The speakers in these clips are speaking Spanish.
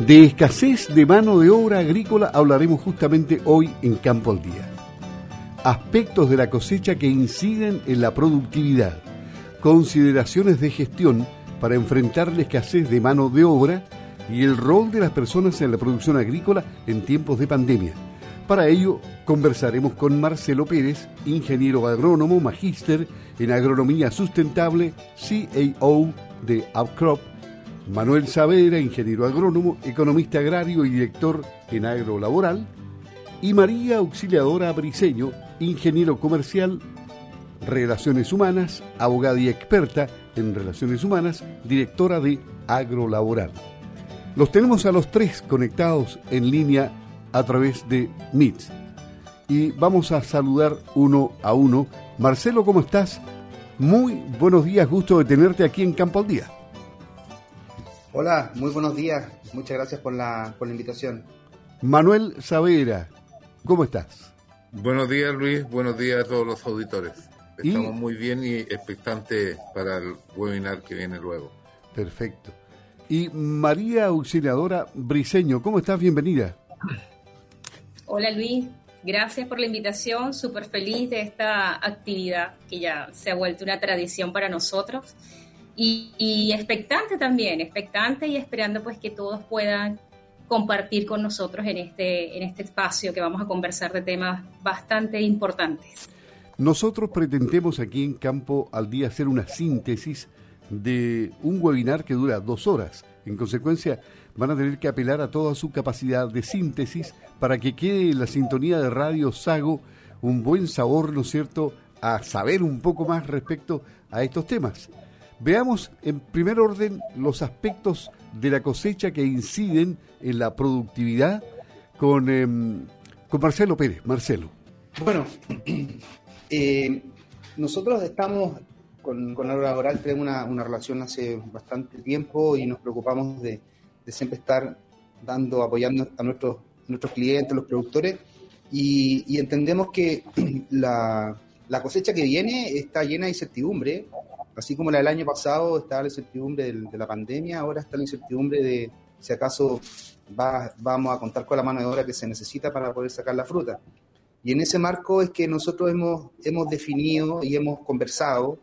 De escasez de mano de obra agrícola hablaremos justamente hoy en Campo al Día. Aspectos de la cosecha que inciden en la productividad, consideraciones de gestión para enfrentar la escasez de mano de obra y el rol de las personas en la producción agrícola en tiempos de pandemia. Para ello, conversaremos con Marcelo Pérez, ingeniero agrónomo, magíster en agronomía sustentable, CAO de Upcrop Manuel Saavedra, ingeniero agrónomo, economista agrario y director en agrolaboral, y María Auxiliadora Briceño, ingeniero comercial, relaciones humanas, abogada y experta en relaciones humanas, directora de agrolaboral. Los tenemos a los tres conectados en línea a través de Meet. Y vamos a saludar uno a uno. Marcelo, ¿cómo estás? Muy buenos días, gusto de tenerte aquí en Campo al Día. Hola, muy buenos días. Muchas gracias por la, por la invitación. Manuel Savera, ¿cómo estás? Buenos días, Luis. Buenos días a todos los auditores. Estamos muy bien y expectantes para el webinar que viene luego. Perfecto. Y María Auxiliadora Briseño, ¿cómo estás? Bienvenida. Hola, Luis. Gracias por la invitación. Súper feliz de esta actividad que ya se ha vuelto una tradición para nosotros y, expectante también, expectante y esperando pues que todos puedan compartir con nosotros en este, en este espacio que vamos a conversar de temas bastante importantes. Nosotros pretendemos aquí en Campo al Día hacer una síntesis de un webinar que dura dos horas. En consecuencia, van a tener que apelar a toda su capacidad de síntesis para que quede en la sintonía de Radio Sago un buen sabor, ¿no es cierto?, a saber un poco más respecto a estos temas. Veamos en primer orden los aspectos de la cosecha que inciden en la productividad con, em, con Marcelo Pérez. Marcelo. Bueno, eh, nosotros estamos con, con laboral, tenemos una, una, relación hace bastante tiempo y nos preocupamos de, siempre estar dando, apoyando a nuestros, nuestros clientes, los productores, y, y entendemos que la, la cosecha que viene está llena de incertidumbre Así como la del año pasado estaba la incertidumbre de, la pandemia, ahora está la incertidumbre de si acaso va, vamos a contar con la mano de obra que se necesita para poder sacar la fruta. Y en ese marco es que nosotros hemos, hemos definido y hemos conversado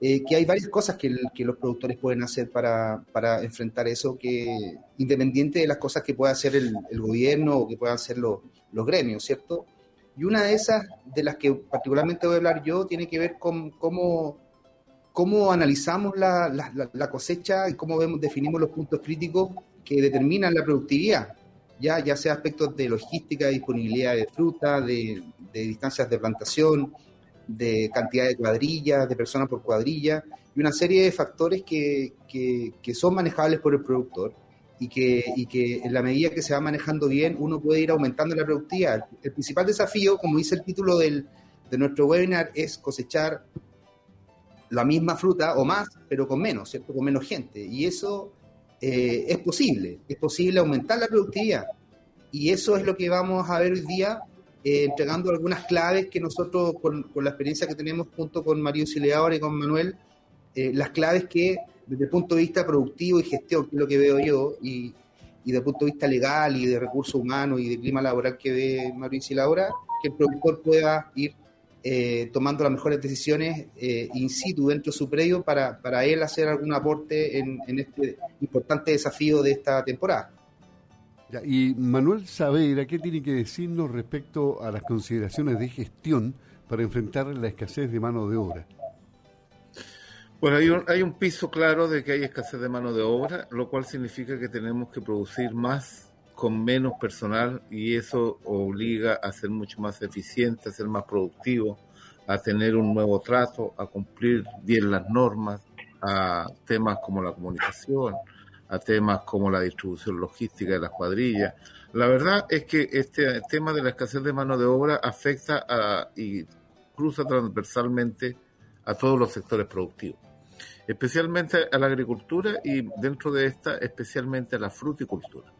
eh, que hay varias cosas que, que, los productores pueden hacer para, para, enfrentar eso, que independiente de las cosas que pueda hacer el, el gobierno o que puedan hacer los gremios, ¿cierto? Y una de esas, de las que particularmente voy a hablar yo, tiene que ver con cómo cómo analizamos la, cosecha y cómo vemos, definimos los puntos críticos que determinan la productividad, ya, ya sea aspectos de logística, disponibilidad de fruta, de, distancias de plantación, de cantidad de cuadrillas, de personas por cuadrilla, y una serie de factores que, que, son manejables por el productor y que, y que en la medida que se va manejando bien uno puede ir aumentando la productividad. El principal desafío, como dice el título del, de nuestro webinar, es cosechar la misma fruta o más, pero con menos, ¿cierto? Con menos gente. Y eso eh, es posible, es posible aumentar la productividad. Y eso es lo que vamos a ver hoy día, eh, entregando algunas claves que nosotros, con, la experiencia que tenemos junto con Mario Sileador y con Manuel, eh, las claves que desde el punto de vista productivo y gestión, que es lo que veo yo, y, y desde el punto de vista legal y de recursos humanos y de clima laboral que ve Mario Sileadora, que el productor pueda ir eh, tomando las mejores decisiones eh, in situ dentro de su predio para, para él hacer algún aporte en, este importante desafío de esta temporada. y Manuel Saavedra, ¿qué tiene que decirnos respecto a las consideraciones de gestión para enfrentar la escasez de mano de obra? Bueno, hay un, hay un piso claro de que hay escasez de mano de obra, lo cual significa que tenemos que producir más con menos personal y eso obliga a ser mucho más eficiente, a ser más productivo, a tener un nuevo trato, a cumplir bien las normas, a temas como la comunicación, a temas como la distribución logística de las cuadrillas. La verdad es que este tema de la escasez de mano de obra afecta a, y cruza transversalmente a todos los sectores productivos, especialmente a la agricultura y dentro de esta especialmente a la fruticultura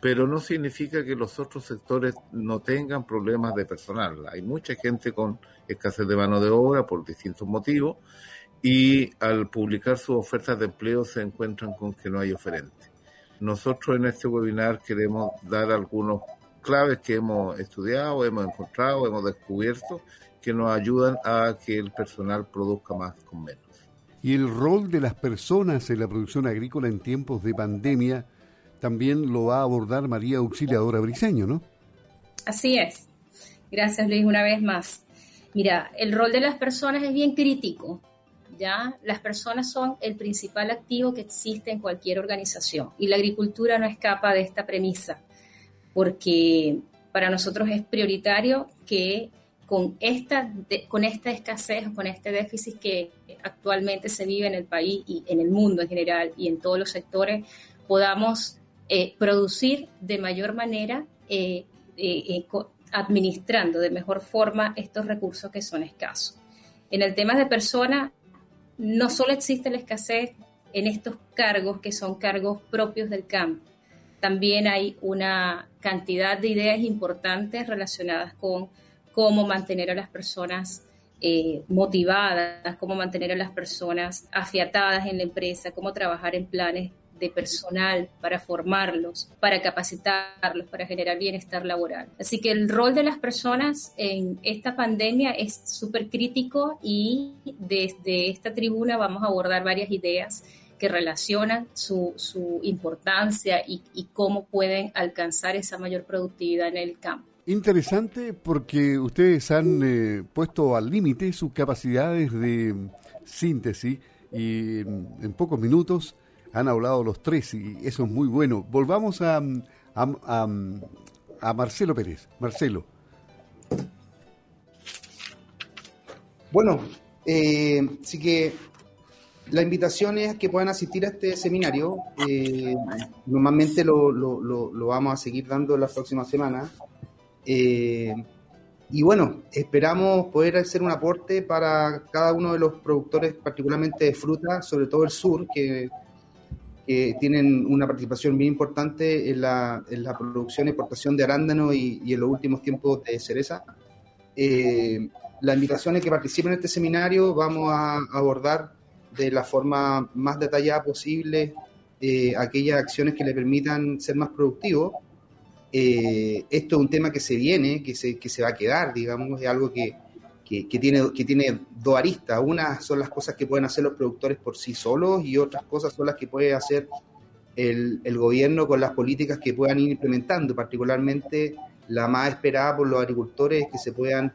pero no significa que los otros sectores no tengan problemas de personal. Hay mucha gente con escasez de mano de obra por distintos motivos y al publicar sus ofertas de empleo se encuentran con que no hay oferente. nosotros en este webinar queremos dar algunos claves que hemos estudiado, hemos encontrado, hemos descubierto que nos ayudan a que el personal produzca más con menos. Y el rol de las personas en la producción agrícola en tiempos de pandemia también lo va a abordar María Auxiliadora Briseño, ¿no? Así es. Gracias Luis una vez más. Mira, el rol de las personas es bien crítico. ¿ya? Las personas son el principal activo que existe en cualquier organización y la agricultura no escapa de esta premisa, porque para nosotros es prioritario que con esta, con esta escasez, con este déficit que actualmente se vive en el país y en el mundo en general y en todos los sectores, podamos eh, producir de mayor manera, eh, eh, administrando de mejor forma estos recursos que son escasos. En el tema de personas, no solo existe la escasez en estos cargos que son cargos propios del campo, también hay una cantidad de ideas importantes relacionadas con cómo mantener a las personas eh, motivadas, cómo mantener a las personas afiatadas en la empresa, cómo trabajar en planes de personal para formarlos, para capacitarlos, para generar bienestar laboral. Así que el rol de las personas en esta pandemia es súper crítico y desde esta tribuna vamos a abordar varias ideas que relacionan su, importancia y, cómo pueden alcanzar esa mayor productividad en el campo. Interesante porque ustedes han eh, puesto al límite sus capacidades de síntesis y en pocos minutos han hablado los tres y eso es muy bueno. Volvamos a, a, Marcelo Pérez. Marcelo. Bueno, eh, sí que la invitación es que puedan asistir a este seminario. Eh, normalmente lo, lo, vamos a seguir dando las próximas semanas. Eh, y bueno, esperamos poder hacer un aporte para cada uno de los productores, particularmente de fruta, sobre todo el sur, que que tienen una participación bien importante en la, en la producción y exportación de arándano y, en los últimos tiempos de cereza. Eh, la invitación es que participen en este seminario. Vamos a abordar de la forma más detallada posible eh, aquellas acciones que le permitan ser más productivos. Eh, esto es un tema que se viene, que se, que se va a quedar, digamos, es algo que, que, tiene, que tiene dos aristas. Una son las cosas que pueden hacer los productores por sí solos y otras cosas son las que puede hacer el, el gobierno con las políticas que puedan ir implementando, particularmente la más esperada por los agricultores, que se puedan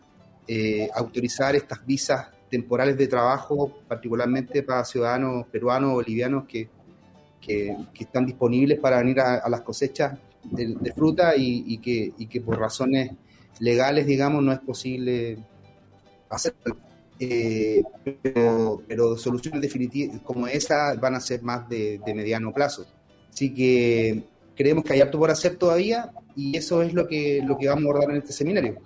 eh, autorizar estas visas temporales de trabajo, particularmente para ciudadanos peruanos bolivianos que, que, están disponibles para venir a, las cosechas de, fruta y, y, que, y que por razones legales, digamos, no es posible hacerlo. Eh, pero, soluciones definitivas como esa van a ser más de, mediano plazo. Así que creemos que hay harto por hacer todavía y eso es lo que, lo que vamos a abordar en este seminario.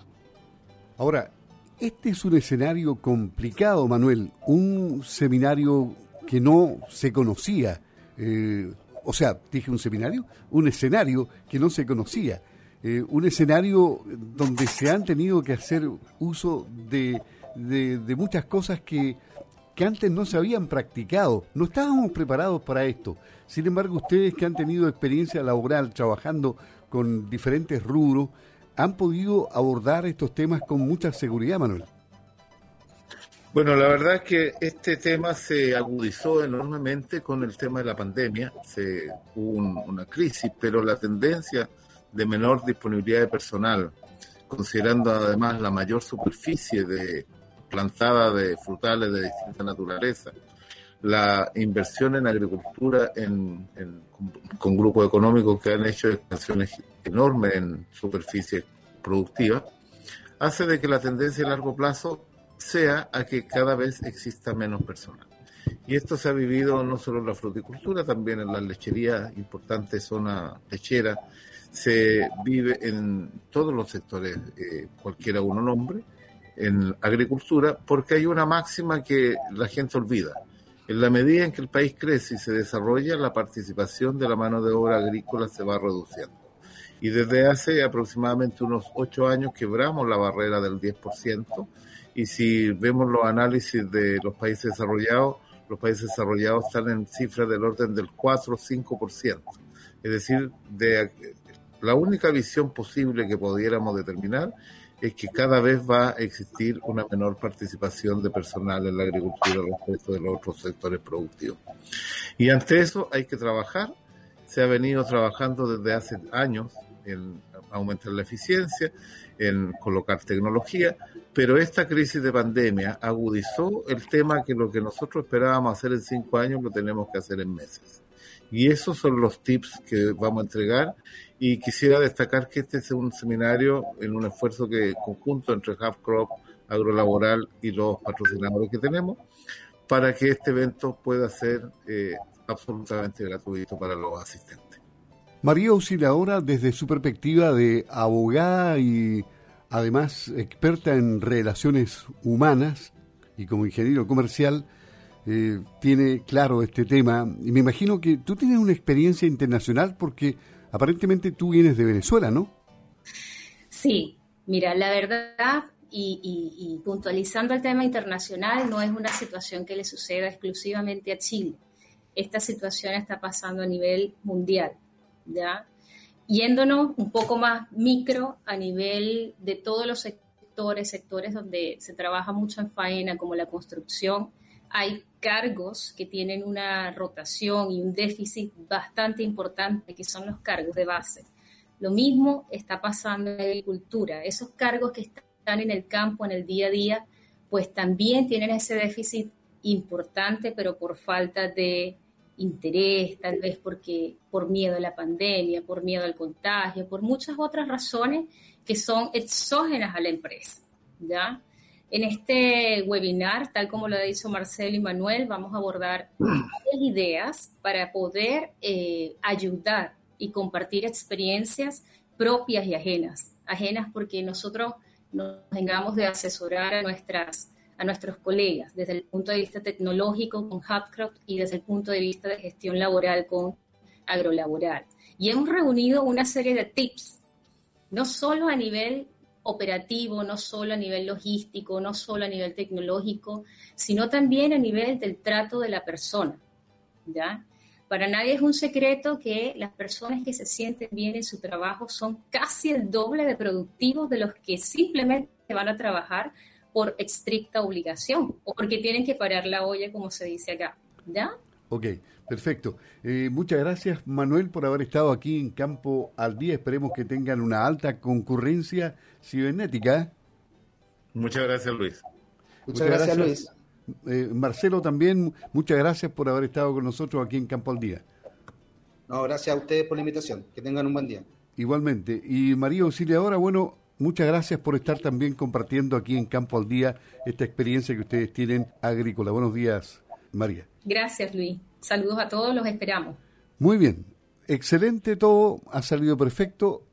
Ahora, este es un escenario complicado, Manuel, un seminario que no se conocía. Eh, o sea, dije un seminario, un escenario que no se conocía. Eh, un escenario donde se han tenido que hacer uso de de, muchas cosas que, que antes no se habían practicado. No estábamos preparados para esto. Sin embargo, ustedes que han tenido experiencia laboral trabajando con diferentes rubros, han podido abordar estos temas con mucha seguridad, Manuel. Bueno, la verdad es que este tema se agudizó enormemente con el tema de la pandemia. Se, hubo una crisis, pero la tendencia de menor disponibilidad de personal, considerando además la mayor superficie de, plantada de frutales de distinta naturaleza, la inversión en agricultura en, con, grupos económicos que han hecho expansiones enormes en superficies productivas, hace de que la tendencia a largo plazo sea a que cada vez exista menos personal. Y esto se ha vivido no solo en la fruticultura, también en las lecherías, importante zona lechera, se vive en todos los sectores, eh, cualquiera uno nombre, en agricultura porque hay una máxima que la gente olvida. En la medida en que el país crece y se desarrolla, la participación de la mano de obra agrícola se va reduciendo. Y desde hace aproximadamente unos ocho años quebramos la barrera del 10%. Y si vemos los análisis de los países desarrollados, los países desarrollados están en cifras del orden del 4 o 5%. Es decir, de, la única visión posible que pudiéramos determinar es que cada vez va a existir una menor participación de personal en la agricultura respecto de los otros sectores productivos. Y ante eso hay que trabajar. Se ha venido trabajando desde hace años en aumentar la eficiencia, en colocar tecnología, pero esta crisis de pandemia agudizó el tema que lo que nosotros esperábamos hacer en cinco años lo tenemos que hacer en meses. Y esos son los tips que vamos a entregar y quisiera destacar que este es un seminario en un esfuerzo que conjunto entre Half Crop, Agrolaboral y los patrocinadores que tenemos para que este evento pueda ser eh, absolutamente gratuito para los asistentes. María Auxiliadora, desde su perspectiva de abogada y además experta en relaciones humanas y como ingeniero comercial, eh, tiene claro este tema. Y me imagino que tú tienes una experiencia internacional porque aparentemente tú vienes de Venezuela, ¿no? Sí, mira, la verdad, y, y, puntualizando el tema internacional, no es una situación que le suceda exclusivamente a Chile. Esta situación está pasando a nivel mundial, ¿ya? Yéndonos un poco más micro a nivel de todos los sectores, sectores donde se trabaja mucho en faena, como la construcción, hay cargos que tienen una rotación y un déficit bastante importante, que son los cargos de base. Lo mismo está pasando en la agricultura. Esos cargos que están en el campo, en el día a día, pues también tienen ese déficit importante, pero por falta de interés, tal vez porque por miedo a la pandemia, por miedo al contagio, por muchas otras razones que son exógenas a la empresa, ¿ya? En este webinar, tal como lo ha dicho Marcelo y Manuel, vamos a abordar ideas para poder eh, ayudar y compartir experiencias propias y ajenas. Ajenas porque nosotros nos tengamos de asesorar a, nuestras, a nuestros colegas desde el punto de vista tecnológico con Hubcraft y desde el punto de vista de gestión laboral con agrolaboral. Y hemos reunido una serie de tips, no solo a nivel operativo, no solo a nivel logístico, no solo a nivel tecnológico, sino también a nivel del trato de la persona. ¿ya? Para nadie es un secreto que las personas que se sienten bien en su trabajo son casi el doble de productivos de los que simplemente van a trabajar por estricta obligación o porque tienen que parar la olla, como se dice acá. ¿Ya? Ok, perfecto. Eh, muchas gracias, Manuel, por haber estado aquí en Campo al Día. Esperemos que tengan una alta concurrencia cibernética. Muchas gracias, Luis. Muchas, gracias, Luis. Eh, Marcelo, también, muchas gracias por haber estado con nosotros aquí en Campo al Día. No, gracias a ustedes por la invitación. Que tengan un buen día. Igualmente. Y María Auxiliadora, bueno, muchas gracias por estar también compartiendo aquí en Campo al Día esta experiencia que ustedes tienen agrícola. Buenos días, María. Gracias, Luis. Saludos a todos, los esperamos. Muy bien. Excelente todo, ha salido perfecto.